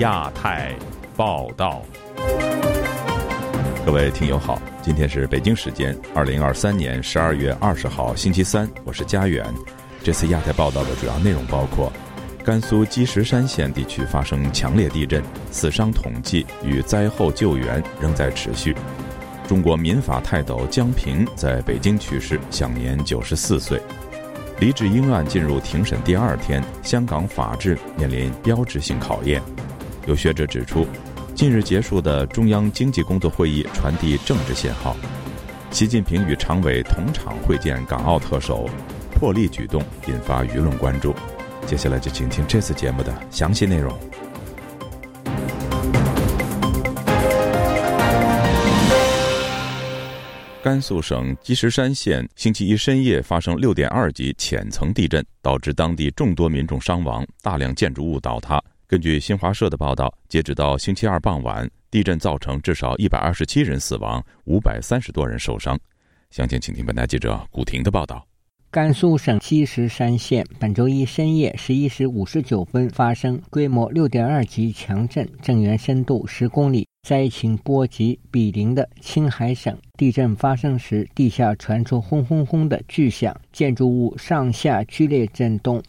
亚太报道。各位听友好，今天是北京时间二零二三年十二月二十号星期三，我是佳远。这次亚太报道的主要内容包括：甘肃积石山县地区发生强烈地震，死伤统计与灾后救援仍在持续；中国民法泰斗江平在北京去世，享年九十四岁。黎智英案进入庭审第二天，香港法治面临标志性考验。有学者指出。近日结束的中央经济工作会议传递政治信号，习近平与常委同场会见港澳特首，破例举动引发舆论关注。接下来就请听这次节目的详细内容。甘肃省积石山县星期一深夜发生六点二级浅层地震，导致当地众多民众伤亡，大量建筑物倒塌。根据新华社的报道，截止到星期二傍晚，地震造成至少一百二十七人死亡，五百三十多人受伤。详情，请听本台记者古婷的报道。甘肃省积石山县本周一深夜十一时五十九分发生规模六点二级强震，震源深度十公里，灾情波及毗邻的青海省。地震发生时，地下传出轰轰轰的巨响，建筑物上下剧烈震动。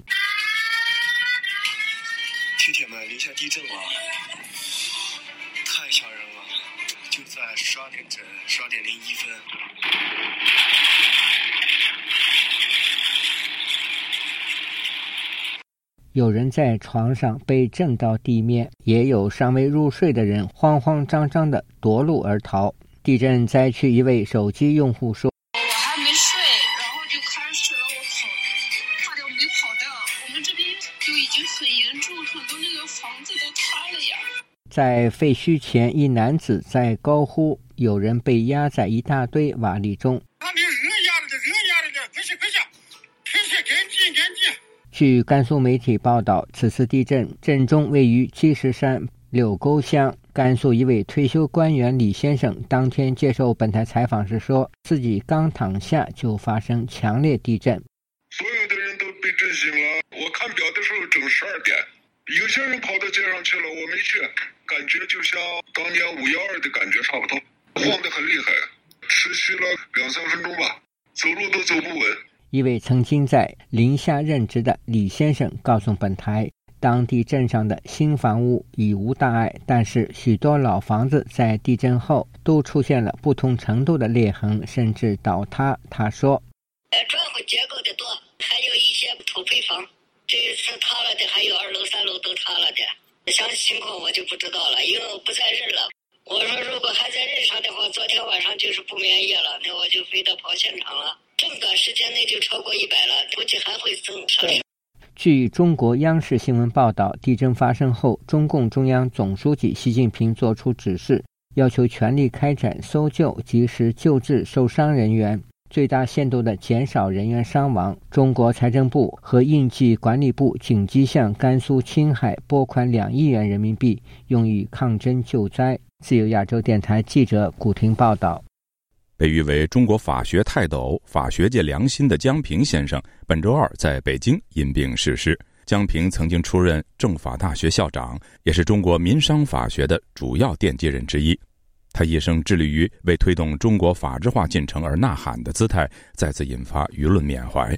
有人在床上被震到地面，也有尚未入睡的人慌慌张张的夺路而逃。地震灾区一位手机用户说。我还没睡，然后就开始了，我跑，差点没跑到。我们这边就已经很严重，很多那个房子都塌了呀在废墟前，一男子在高呼：“有人被压在一大堆瓦砾中。”据甘肃媒体报道，此次地震震中位于积石山柳沟乡。甘肃一位退休官员李先生当天接受本台采访时说：“自己刚躺下就发生强烈地震，所有的人都被震醒了。我看表的时候整十二点，有些人跑到街上去了，我没去。”感觉就像当年五幺二的感觉差不多，晃得很厉害，持续了两三分钟吧，走路都走不稳。一位曾经在临夏任职的李先生告诉本台，当地镇上的新房屋已无大碍，但是许多老房子在地震后都出现了不同程度的裂痕，甚至倒塌。他说：“砖混结构的多，还有一些土坯房，这一次塌了的还有二楼、三楼都塌了的。”详细情况我就不知道了，因为我不在任了。我说如果还在任上的话，昨天晚上就是不眠夜了，那我就非得跑现场了。这么短时间内就超过一百了，估计还会增上升。据中国央视新闻报道，地震发生后，中共中央总书记习近平作出指示，要求全力开展搜救，及时救治受伤人员。最大限度的减少人员伤亡。中国财政部和应急管理部紧急向甘肃青海拨款两亿元人民币，用于抗震救灾。自由亚洲电台记者古婷报道。被誉为中国法学泰斗、法学界良心的江平先生，本周二在北京因病逝世。江平曾经出任政法大学校长，也是中国民商法学的主要奠基人之一。他一生致力于为推动中国法治化进程而呐喊的姿态，再次引发舆论缅怀。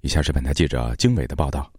以下是本台记者经纬的报道：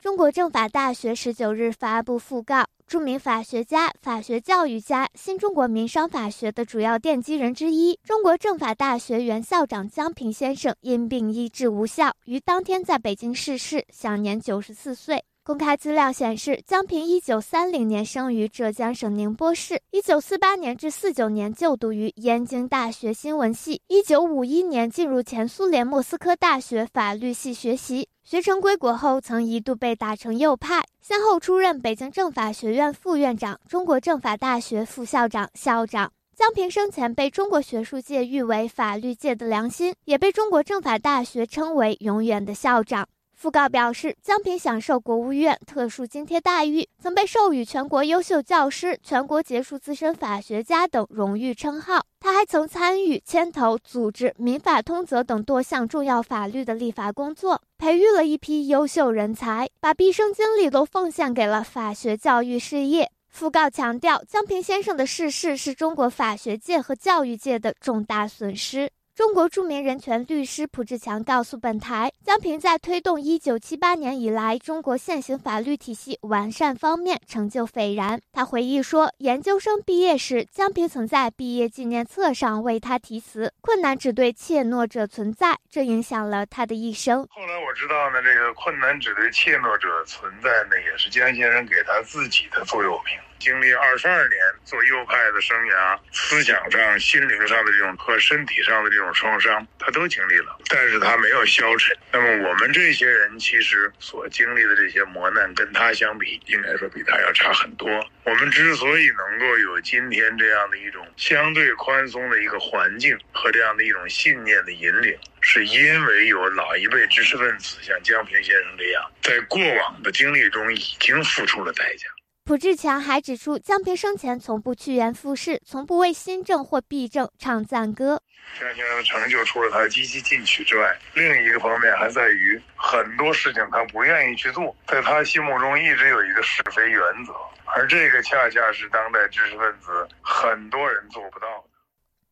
中国政法大学十九日发布讣告，著名法学家、法学教育家、新中国民商法学的主要奠基人之一，中国政法大学原校长江平先生因病医治无效，于当天在北京逝世，享年九十四岁。公开资料显示，江平一九三零年生于浙江省宁波市，一九四八年至四九年就读于燕京大学新闻系，一九五一年进入前苏联莫斯科大学法律系学习。学成归国后，曾一度被打成右派，先后出任北京政法学院副院长、中国政法大学副校长、校长。江平生前被中国学术界誉为法律界的良心，也被中国政法大学称为永远的校长。讣告表示，江平享受国务院特殊津贴待遇，曾被授予全国优秀教师、全国杰出资深法学家等荣誉称号。他还曾参与牵头组织《民法通则》等多项重要法律的立法工作，培育了一批优秀人才，把毕生精力都奉献给了法学教育事业。讣告强调，江平先生的逝世是中国法学界和教育界的重大损失。中国著名人权律师蒲志强告诉本台，江平在推动1978年以来中国现行法律体系完善方面成就斐然。他回忆说，研究生毕业时，江平曾在毕业纪念册上为他题词：“困难只对怯懦者存在”，这影响了他的一生。后来我知道呢，这个“困难只对怯懦者存在”呢，也是江先生给他自己的座右铭。经历二十二年做右派的生涯，思想上、心灵上的这种和身体上的这种创伤，他都经历了，但是他没有消沉。那么我们这些人其实所经历的这些磨难，跟他相比，应该说比他要差很多。我们之所以能够有今天这样的一种相对宽松的一个环境和这样的一种信念的引领，是因为有老一辈知识分子像江平先生这样，在过往的经历中已经付出了代价。蒲志强还指出，江平生前从不趋炎附势，从不为新政或弊政唱赞歌。江先生的成就，除了他积极进取之外，另一个方面还在于很多事情他不愿意去做，在他心目中一直有一个是非原则，而这个恰恰是当代知识分子很多人做不到的。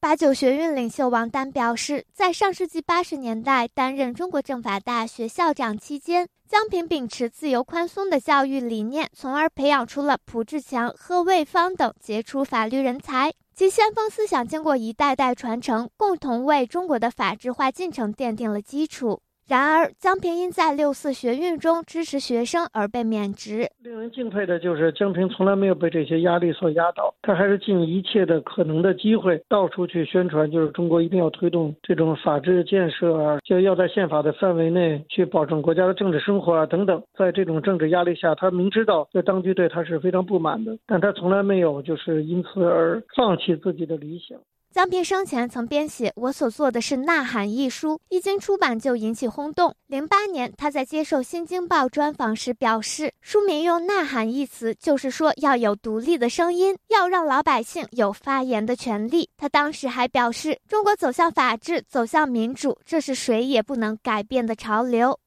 八九学运领袖王丹表示，在上世纪八十年代担任中国政法大学校长期间，江平秉持自由宽松的教育理念，从而培养出了蒲志强、贺卫方等杰出法律人才。其先锋思想经过一代代传承，共同为中国的法治化进程奠定了基础。然而，江平因在六四学运中支持学生而被免职。令人敬佩的就是江平从来没有被这些压力所压倒，他还是尽一切的可能的机会到处去宣传，就是中国一定要推动这种法治建设啊，就要在宪法的范围内去保证国家的政治生活啊等等。在这种政治压力下，他明知道在当局对他是非常不满的，但他从来没有就是因此而放弃自己的理想。江平生前曾编写《我所做的是呐喊》一书，一经出版就引起轰动。零八年，他在接受《新京报》专访时表示，书名用“呐喊”一词，就是说要有独立的声音，要让老百姓有发言的权利。他当时还表示，中国走向法治，走向民主，这是谁也不能改变的潮流。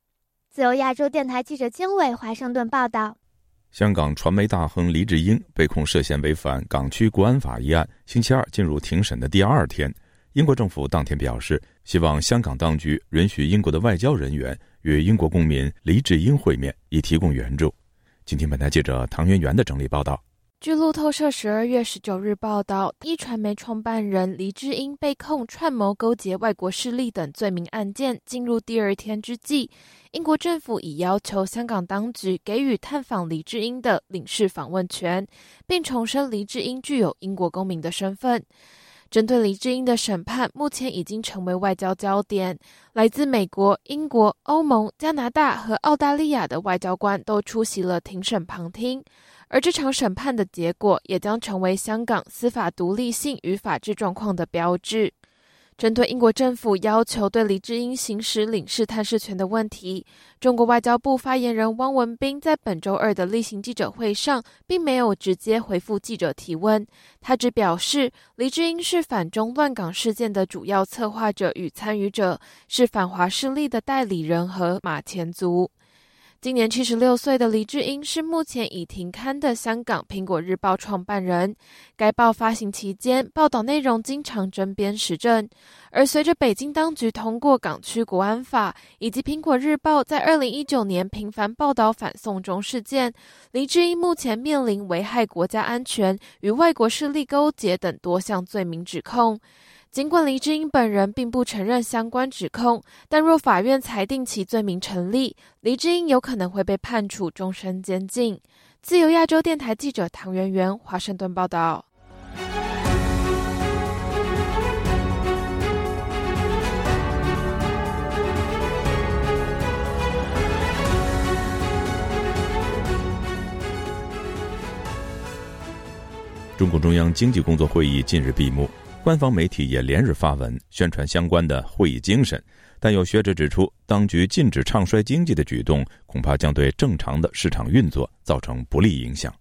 自由亚洲电台记者经纬华盛顿报道。香港传媒大亨黎智英被控涉嫌违反港区国安法一案，星期二进入庭审的第二天，英国政府当天表示，希望香港当局允许英国的外交人员与英国公民黎智英会面，以提供援助。今天，本台记者唐媛媛的整理报道。据路透社十二月十九日报道，一传媒创办人黎智英被控串谋勾结外国势力等罪名案件进入第二天之际，英国政府已要求香港当局给予探访黎智英的领事访问权，并重申黎智英具有英国公民的身份。针对黎智英的审判，目前已经成为外交焦点。来自美国、英国、欧盟、加拿大和澳大利亚的外交官都出席了庭审旁听。而这场审判的结果也将成为香港司法独立性与法治状况的标志。针对英国政府要求对黎智英行使领事探视权的问题，中国外交部发言人汪文斌在本周二的例行记者会上，并没有直接回复记者提问。他只表示，黎智英是反中乱港事件的主要策划者与参与者，是反华势力的代理人和马前卒。今年七十六岁的黎智英是目前已停刊的香港《苹果日报》创办人。该报发行期间，报道内容经常针砭时政。而随着北京当局通过港区国安法，以及《苹果日报》在二零一九年频繁报道反送中事件，黎智英目前面临危害国家安全、与外国势力勾结等多项罪名指控。尽管黎智英本人并不承认相关指控，但若法院裁定其罪名成立，黎智英有可能会被判处终身监禁。自由亚洲电台记者唐媛媛华盛顿报道。中共中央经济工作会议近日闭幕。官方媒体也连日发文宣传相关的会议精神，但有学者指出，当局禁止唱衰经济的举动，恐怕将对正常的市场运作造成不利影响。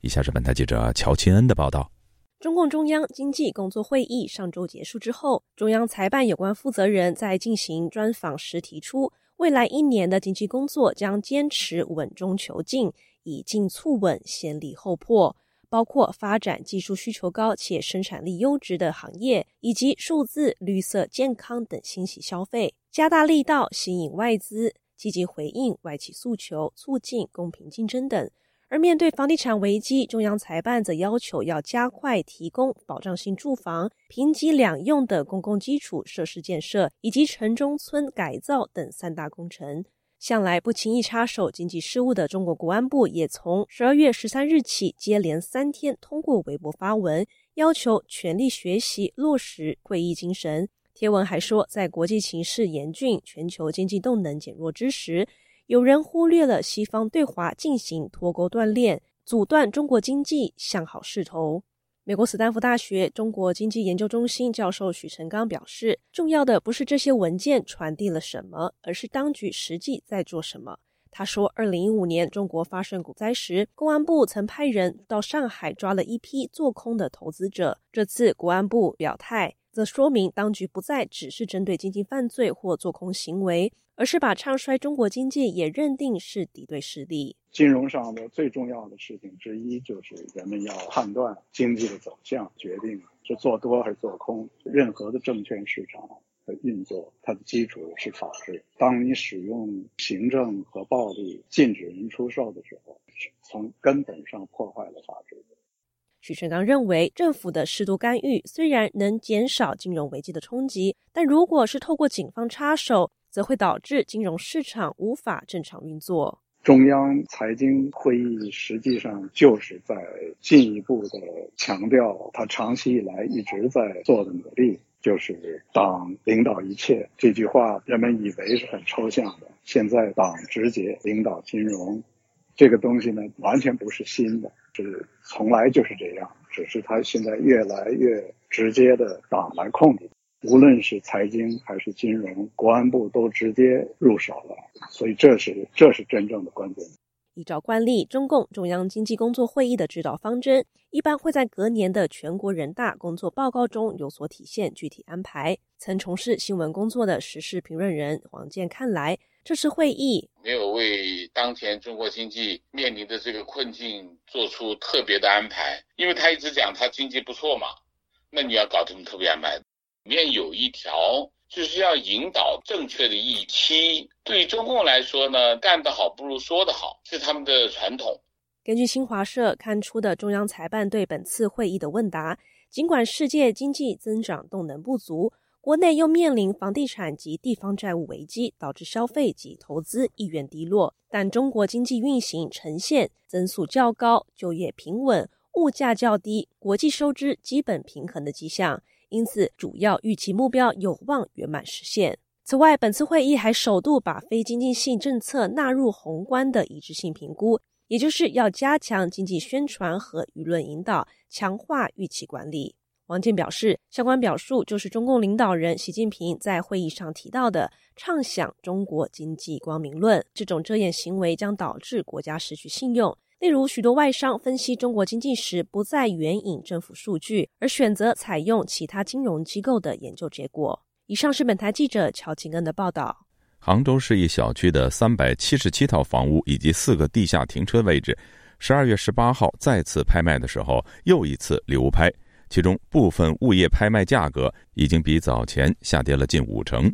以下是本台记者乔钦恩的报道：中共中央经济工作会议上周结束之后，中央财办有关负责人在进行专访时提出，未来一年的经济工作将坚持稳中求进，以进促稳，先立后破。包括发展技术需求高且生产力优质的行业，以及数字、绿色、健康等新型消费，加大力道吸引外资，积极回应外企诉求，促进公平竞争等。而面对房地产危机，中央财办则要求要加快提供保障性住房、平级两用的公共基础设施建设，以及城中村改造等三大工程。向来不轻易插手经济事务的中国国安部，也从十二月十三日起接连三天通过微博发文，要求全力学习落实会议精神。贴文还说，在国际形势严峻、全球经济动能减弱之时。有人忽略了西方对华进行脱钩断链，阻断中国经济向好势头。美国斯坦福大学中国经济研究中心教授许成刚表示，重要的不是这些文件传递了什么，而是当局实际在做什么。他说，二零一五年中国发生股灾时，公安部曾派人到上海抓了一批做空的投资者。这次国安部表态，则说明当局不再只是针对经济犯罪或做空行为。而是把唱衰中国经济也认定是敌对势力。金融上的最重要的事情之一，就是人们要判断经济的走向，决定是做多还是做空。任何的证券市场的运作，它的基础是法治。当你使用行政和暴力禁止人出售的时候，从根本上破坏了法治。许成刚认为，政府的适度干预虽然能减少金融危机的冲击，但如果是透过警方插手，则会导致金融市场无法正常运作。中央财经会议实际上就是在进一步的强调，他长期以来一直在做的努力，就是党领导一切。这句话人们以为是很抽象的，现在党直接领导金融，这个东西呢完全不是新的，是从来就是这样，只是它现在越来越直接的党来控制。无论是财经还是金融，国安部都直接入手了，所以这是这是真正的关键。依照惯例，中共中央经济工作会议的指导方针一般会在隔年的全国人大工作报告中有所体现，具体安排。曾从事新闻工作的时事评论人黄健看来，这次会议没有为当前中国经济面临的这个困境做出特别的安排，因为他一直讲他经济不错嘛，那你要搞这么特别安排？里面有一条，就是要引导正确的预期。对于中共来说呢，干得好不如说得好，是他们的传统。根据新华社刊出的中央财办对本次会议的问答，尽管世界经济增长动能不足，国内又面临房地产及地方债务危机，导致消费及投资意愿低落，但中国经济运行呈现增速较高、就业平稳、物价较低、国际收支基本平衡的迹象。因此，主要预期目标有望圆满实现。此外，本次会议还首度把非经济性政策纳入宏观的一致性评估，也就是要加强经济宣传和舆论引导，强化预期管理。王健表示，相关表述就是中共领导人习近平在会议上提到的“畅想中国经济光明论”。这种遮掩行为将导致国家失去信用。例如，许多外商分析中国经济时，不再援引政府数据，而选择采用其他金融机构的研究结果。以上是本台记者乔金恩的报道。杭州市一小区的三百七十七套房屋以及四个地下停车位置，十二月十八号再次拍卖的时候，又一次流拍，其中部分物业拍卖价格已经比早前下跌了近五成。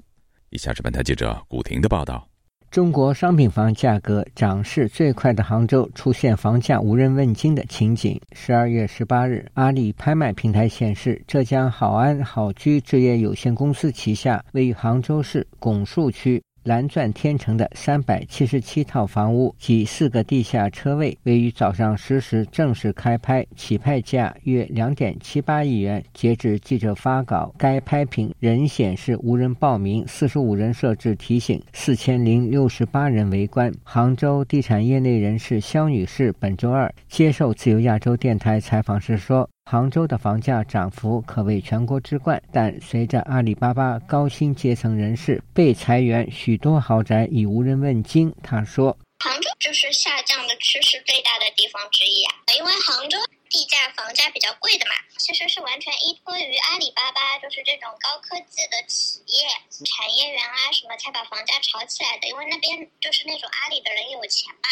以下是本台记者古婷的报道。中国商品房价格涨势最快的杭州出现房价无人问津的情景。十二月十八日，阿里拍卖平台显示，浙江好安好居置业有限公司旗下位于杭州市拱墅区。蓝钻天成的三百七十七套房屋及四个地下车位，位于早上十时正式开拍，起拍价约两点七八亿元。截至记者发稿，该拍品仍显示无人报名，四十五人设置提醒，四千零六十八人围观。杭州地产业内人士肖女士本周二接受自由亚洲电台采访时说。杭州的房价涨幅可谓全国之冠，但随着阿里巴巴高薪阶层人士被裁员，许多豪宅已无人问津。他说：“杭州就是下降的趋势最大的地方之一啊，因为杭州地价房价比较贵的嘛，其实是完全依托于阿里巴巴，就是这种高科技的企业、产业园啊什么，才把房价炒起来的。因为那边就是那种阿里的人有钱嘛，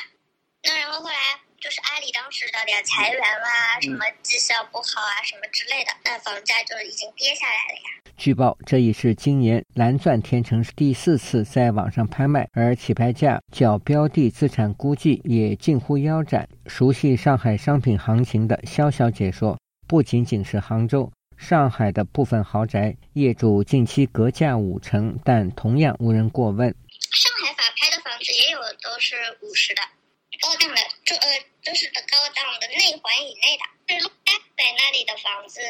那然后后来。”就是阿里当时的点裁员啦，什么绩效不好啊，什么之类的，那房价就已经跌下来了呀。据报，这已是今年蓝钻天成第四次在网上拍卖，而起拍价较标的资产估计也近乎腰斩。熟悉上海商品行情的肖小姐说：“不仅仅是杭州。”上海的部分豪宅业主近期格价五成，但同样无人过问。上海法拍的房子也有都是五十的，高档的这呃都是高档的内环以内的。在那里的房子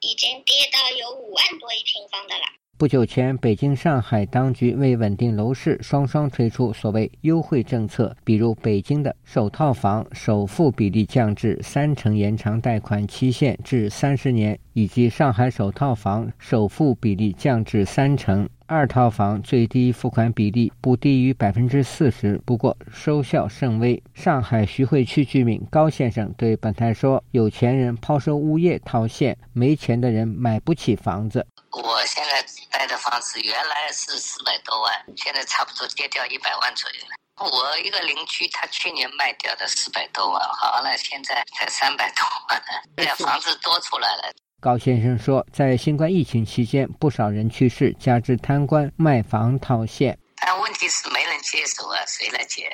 已经跌到有五万多一平方的了。不久前，北京、上海当局为稳定楼市，双双推出所谓优惠政策，比如北京的首套房首付比例降至三成，延长贷款期限至三十年。以及上海首套房首付比例降至三成，二套房最低付款比例不低于百分之四十。不过收效甚微。上海徐汇区居民高先生对本台说：“有钱人抛售物业套现，没钱的人买不起房子。”我现在贷的房子原来是四百多万，现在差不多跌掉一百万左右了。我一个邻居，他去年卖掉的四百多万，好了，现在才三百多万，这房子多出来了。高先生说，在新冠疫情期间，不少人去世，加之贪官卖房套现。但问题是没人接手啊，谁来接？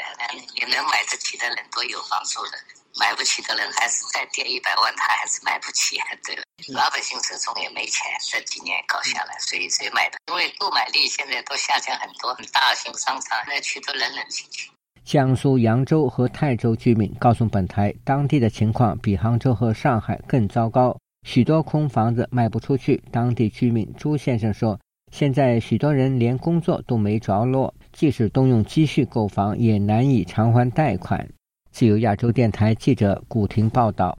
也能买得起的人都有房住的，买不起的人还是再跌一百万，他还是买不起。对了，老百姓手中也没钱，这几年搞下来，谁谁买的？因为购买力现在都下降很多，大型商场那去都冷冷清清。江苏扬州和泰州居民告诉本台，当地的情况比杭州和上海更糟糕。许多空房子卖不出去。当地居民朱先生说：“现在许多人连工作都没着落，即使动用积蓄购房，也难以偿还贷款。”自由亚洲电台记者古婷报道。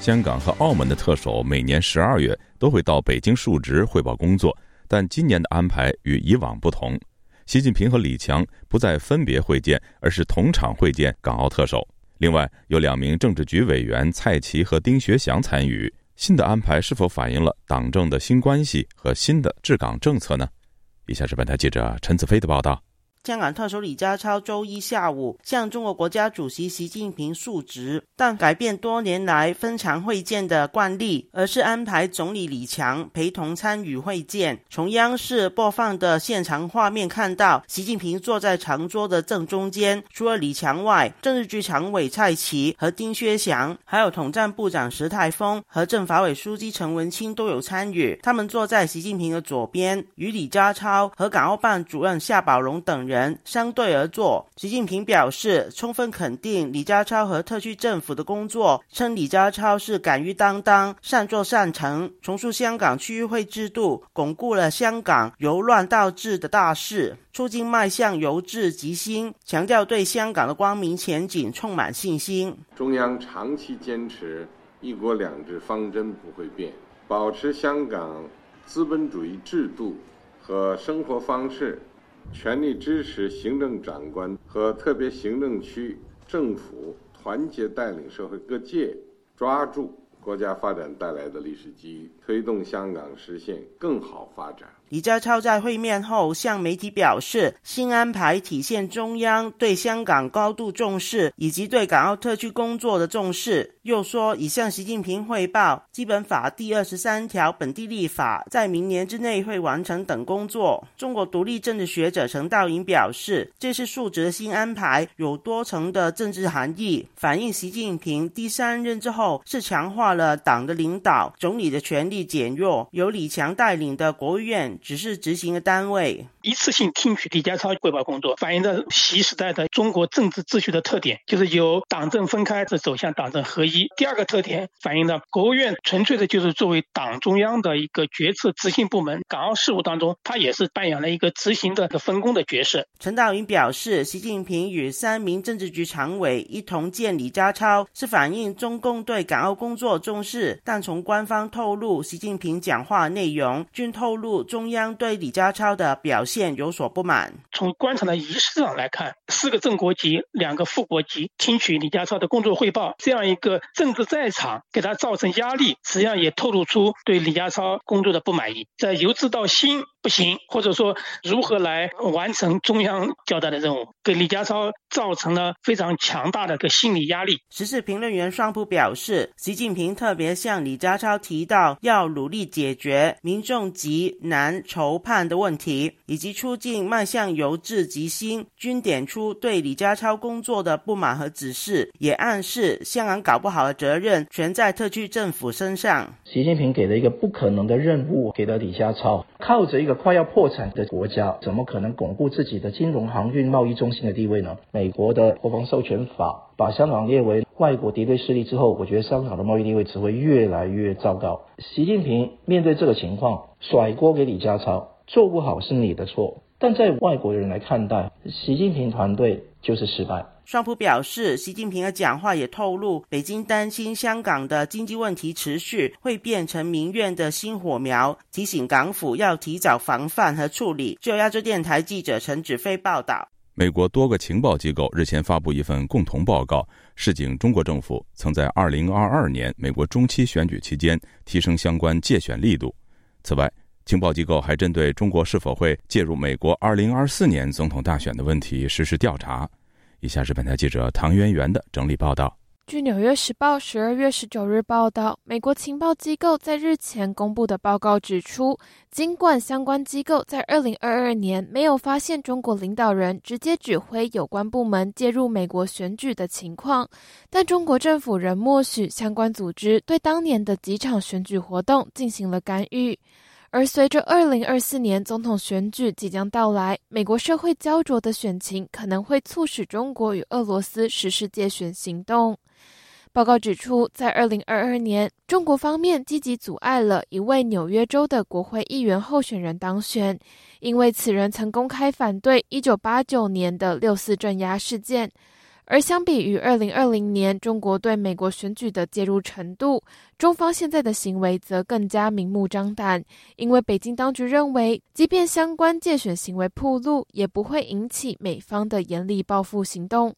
香港和澳门的特首每年十二月都会到北京述职汇报工作，但今年的安排与以往不同。习近平和李强不再分别会见，而是同场会见港澳特首。另外，有两名政治局委员蔡奇和丁学祥参与。新的安排是否反映了党政的新关系和新的治港政策呢？以下是本台记者陈子飞的报道。香港特首李家超周一下午向中国国家主席习近平述职，但改变多年来分场会见的惯例，而是安排总理李强陪同参与会见。从央视播放的现场画面看到，习近平坐在长桌的正中间，除了李强外，政治局常委蔡奇和丁薛祥，还有统战部长石泰峰和政法委书记陈文清都有参与。他们坐在习近平的左边，与李家超和港澳办主任夏宝龙等人。人相对而坐，习近平表示充分肯定李家超和特区政府的工作，称李家超是敢于担当、善作善成，重塑香港区域会制度，巩固了香港由乱到治的大势，促进迈向由治及兴，强调对香港的光明前景充满信心。中央长期坚持一国两制方针不会变，保持香港资本主义制度和生活方式。全力支持行政长官和 特别行政区政府团结带领社会各界，抓住国家发展带来的历史机遇，推动香港实现更好发展。李家超在会面后向媒体表示，新安排体现中央对香港高度重视，以及对港澳特区工作的重视。又说已向习近平汇报《基本法》第二十三条本地立法在明年之内会完成等工作。中国独立政治学者陈道颖表示，这次述职新安排有多层的政治含义，反映习近平第三任之后是强化了党的领导，总理的权力减弱，由李强带领的国务院只是执行的单位。一次性听取李家超汇报工作，反映着习时代的中国政治秩序的特点，就是由党政分开，是走向党政合一。第二个特点反映了国务院纯粹的就是作为党中央的一个决策执行部门，港澳事务当中，它也是扮演了一个执行的分工的角色。陈道云表示，习近平与三名政治局常委一同见李家超，是反映中共对港澳工作重视。但从官方透露，习近平讲话内容均透露中央对李家超的表现有所不满。从官场的仪式上来看，四个正国级、两个副国级听取李家超的工作汇报，这样一个政治在场给他造成压力，实际上也透露出对李家超工作的不满意。在由治到心不行，或者说如何来完成中央交代的任务，给李家超造成了非常强大的个心理压力。时事评论员双普表示，习近平特别向李家超提到要努力解决民众急难愁盼的问题，以及出境迈向由治及兴，均点出对李家超工作的不满和指示，也暗示香港搞不好的责任全在特区政府身上。习近平给了一个不可能的任务给了李家超，靠着一个快要破产的国家，怎么可能巩固自己的金融、航运、贸易中心的地位呢？美国的国防授权法把香港列为外国敌对势力之后，我觉得香港的贸易地位只会越来越糟糕。习近平面对这个情况，甩锅给李家超，做不好是你的错。但在外国人来看待，习近平团队就是失败。双普表示，习近平的讲话也透露，北京担心香港的经济问题持续会变成民怨的新火苗，提醒港府要提早防范和处理。就亚洲电台记者陈子飞报道。美国多个情报机构日前发布一份共同报告，示警中国政府曾在2022年美国中期选举期间提升相关借选力度。此外，情报机构还针对中国是否会介入美国2024年总统大选的问题实施调查。以下是本台记者唐媛媛的整理报道。据《纽约时报》十二月十九日报道，美国情报机构在日前公布的报告指出，尽管相关机构在二零二二年没有发现中国领导人直接指挥有关部门介入美国选举的情况，但中国政府仍默许相关组织对当年的几场选举活动进行了干预。而随着二零二四年总统选举即将到来，美国社会焦灼的选情可能会促使中国与俄罗斯实施借选行动。报告指出，在二零二二年，中国方面积极阻碍了一位纽约州的国会议员候选人当选，因为此人曾公开反对一九八九年的六四镇压事件。而相比于二零二零年中国对美国选举的介入程度，中方现在的行为则更加明目张胆。因为北京当局认为，即便相关借选行为铺路，也不会引起美方的严厉报复行动。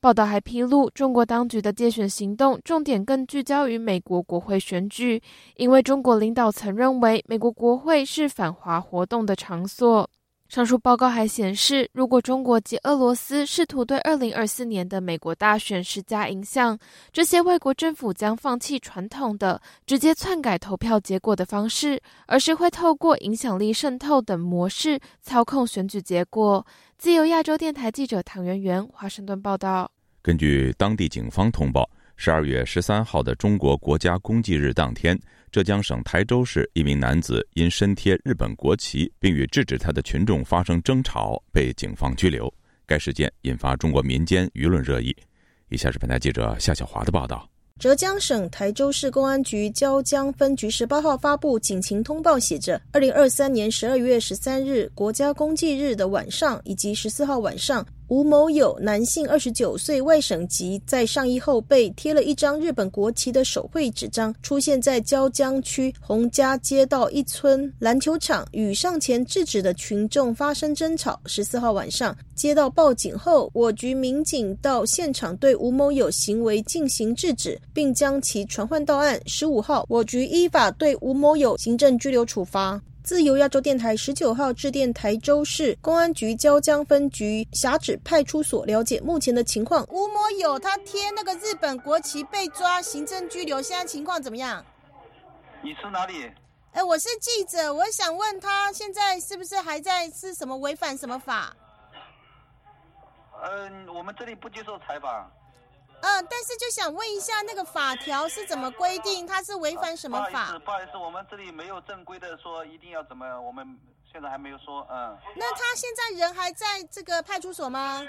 报道还披露，中国当局的借选行动重点更聚焦于美国国会选举，因为中国领导层认为美国国会是反华活动的场所。上述报告还显示，如果中国及俄罗斯试图对二零二四年的美国大选施加影响，这些外国政府将放弃传统的直接篡改投票结果的方式，而是会透过影响力渗透等模式操控选举结果。自由亚洲电台记者唐媛媛华盛顿报道。根据当地警方通报，十二月十三号的中国国家公祭日当天。浙江省台州市一名男子因身贴日本国旗，并与制止他的群众发生争吵，被警方拘留。该事件引发中国民间舆论热议。以下是本台记者夏小华的报道。浙江省台州市公安局椒江分局十八号发布警情通报，写着：二零二三年十二月十三日国家公祭日的晚上，以及十四号晚上。吴某友，男性，二十九岁，外省籍，在上衣后背贴了一张日本国旗的手绘纸张，出现在椒江区洪家街道一村篮球场，与上前制止的群众发生争吵。十四号晚上接到报警后，我局民警到现场对吴某友行为进行制止，并将其传唤到案。十五号，我局依法对吴某友行政拘留处罚。自由亚洲电台十九号致电台州市公安局椒江分局辖址派出所了解目前的情况。吴某友他贴那个日本国旗被抓，行政拘留，现在情况怎么样？你是哪里？哎，我是记者，我想问他现在是不是还在是什么违反什么法？嗯，我们这里不接受采访。嗯，但是就想问一下，那个法条是怎么规定？它是违反什么法？不好意思，不好意思，我们这里没有正规的说一定要怎么，我们现在还没有说，嗯。那他现在人还在这个派出所吗？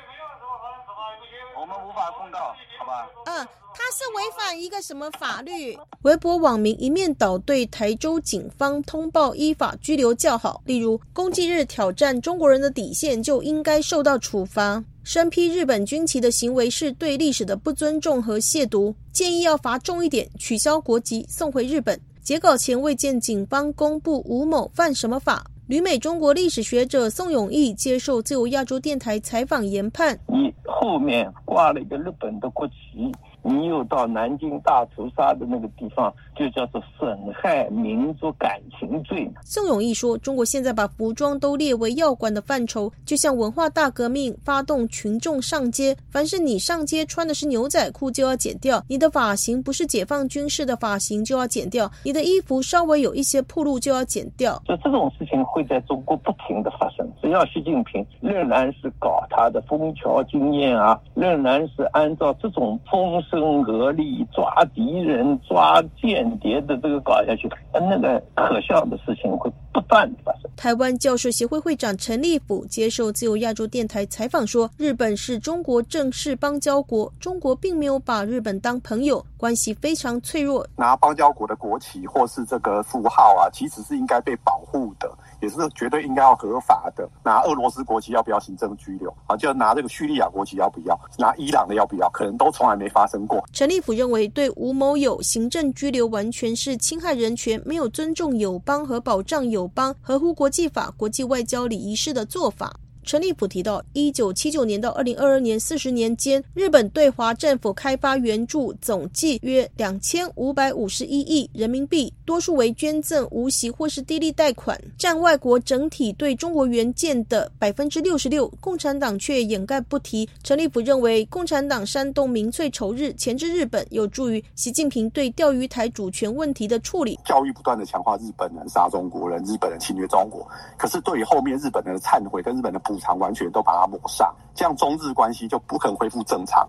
我们无法公告，好吧？嗯，他是违反一个什么法律？微博网民一面倒对台州警方通报依法拘留叫好，例如公祭日挑战中国人的底线就应该受到处罚。身披日本军旗的行为是对历史的不尊重和亵渎，建议要罚重一点，取消国籍，送回日本。截稿前未见警方公布吴某犯什么法。旅美中国历史学者宋永毅接受自由亚洲电台采访研判：你后面挂了一个日本的国旗。你又到南京大屠杀的那个地方，就叫做损害民族感情罪。宋永义说：“中国现在把服装都列为要管的范畴，就像文化大革命发动群众上街，凡是你上街穿的是牛仔裤就要剪掉，你的发型不是解放军式的发型就要剪掉，你的衣服稍微有一些铺路就要剪掉。就这种事情会在中国不停的发生，只要习近平仍然是搞他的枫桥经验啊，仍然是按照这种风。”声鹤唳、抓敌人、抓间叠的这个搞下去，那个可笑的事情会不断的发生。台湾教授协会会长陈立甫接受自由亚洲电台采访说：“日本是中国正式邦交国，中国并没有把日本当朋友，关系非常脆弱。拿邦交国的国旗或是这个符号啊，其实是应该被保护的。”也是绝对应该要合法的。拿俄罗斯国旗要不要行政拘留？啊，就拿这个叙利亚国旗要不要？拿伊朗的要不要？可能都从来没发生过。陈立甫认为，对吴某友行政拘留完全是侵害人权，没有尊重友邦和保障友邦、合乎国际法、国际外交礼仪式的做法。陈立甫提到，一九七九年到二零二二年四十年间，日本对华政府开发援助总计约两千五百五十一亿人民币，多数为捐赠、无息或是低利贷款，占外国整体对中国援建的百分之六十六。共产党却掩盖不提。陈立甫认为，共产党煽动民粹仇日，钳制日本，有助于习近平对钓鱼台主权问题的处理。教育不断的强化日本人杀中国人，日本人侵略中国，可是对于后面日本人的忏悔跟日本的。补偿完全都把它抹上，这样中日关系就不可能恢复正常。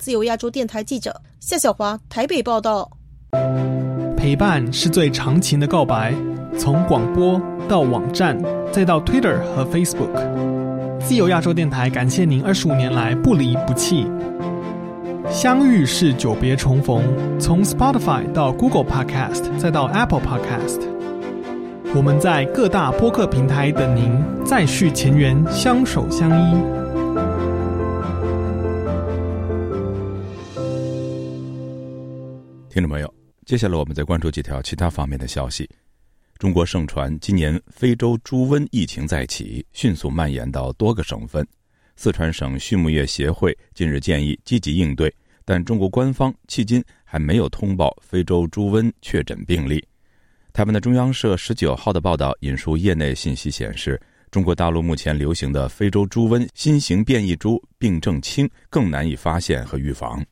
自由亚洲电台记者夏小华台北报道。陪伴是最长情的告白，从广播到网站，再到 Twitter 和 Facebook。自由亚洲电台感谢您二十五年来不离不弃。相遇是久别重逢，从 Spotify 到 Google Podcast，再到 Apple Podcast。我们在各大播客平台等您，再续前缘，相守相依。听众朋友，接下来我们再关注几条其他方面的消息。中国盛传今年非洲猪瘟疫情再起，迅速蔓延到多个省份。四川省畜牧业协会近日建议积极应对，但中国官方迄今还没有通报非洲猪瘟确诊病例。台湾的中央社十九号的报道引述业内信息显示，中国大陆目前流行的非洲猪瘟新型变异株病症轻，更难以发现和预防。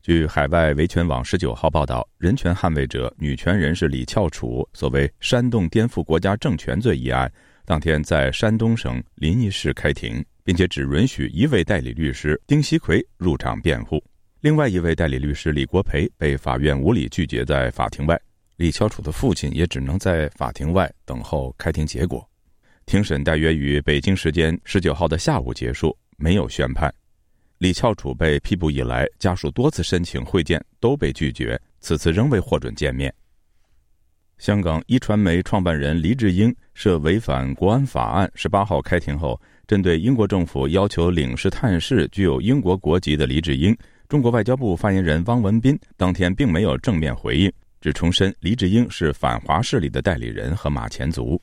据海外维权网十九号报道，人权捍卫者、女权人士李翘楚所谓煽动颠覆国家政权罪一案，当天在山东省临沂市开庭，并且只允许一位代理律师丁锡奎入场辩护，另外一位代理律师李国培被法院无理拒绝在法庭外。李翘楚的父亲也只能在法庭外等候开庭结果。庭审大约于北京时间十九号的下午结束，没有宣判。李翘楚被批捕以来，家属多次申请会见都被拒绝，此次仍未获准见面。香港一传媒创办人黎智英涉违反国安法案，十八号开庭后，针对英国政府要求领事探视具有英国国籍的黎智英，中国外交部发言人汪文斌当天并没有正面回应。只重申，黎智英是反华势力的代理人和马前卒。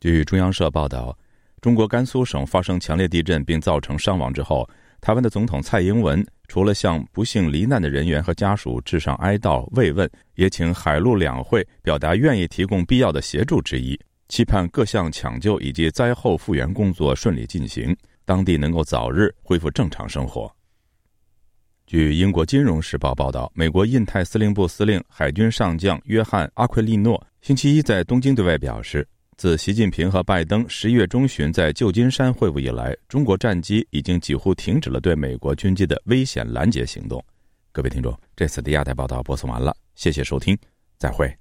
据中央社报道，中国甘肃省发生强烈地震并造成伤亡之后，台湾的总统蔡英文除了向不幸罹难的人员和家属致上哀悼慰问，也请海陆两会表达愿意提供必要的协助之意，期盼各项抢救以及灾后复原工作顺利进行，当地能够早日恢复正常生活。据英国《金融时报》报道，美国印太司令部司令海军上将约翰·阿奎利诺星期一在东京对外表示，自习近平和拜登十一月中旬在旧金山会晤以来，中国战机已经几乎停止了对美国军机的危险拦截行动。各位听众，这次的亚太报道播送完了，谢谢收听，再会。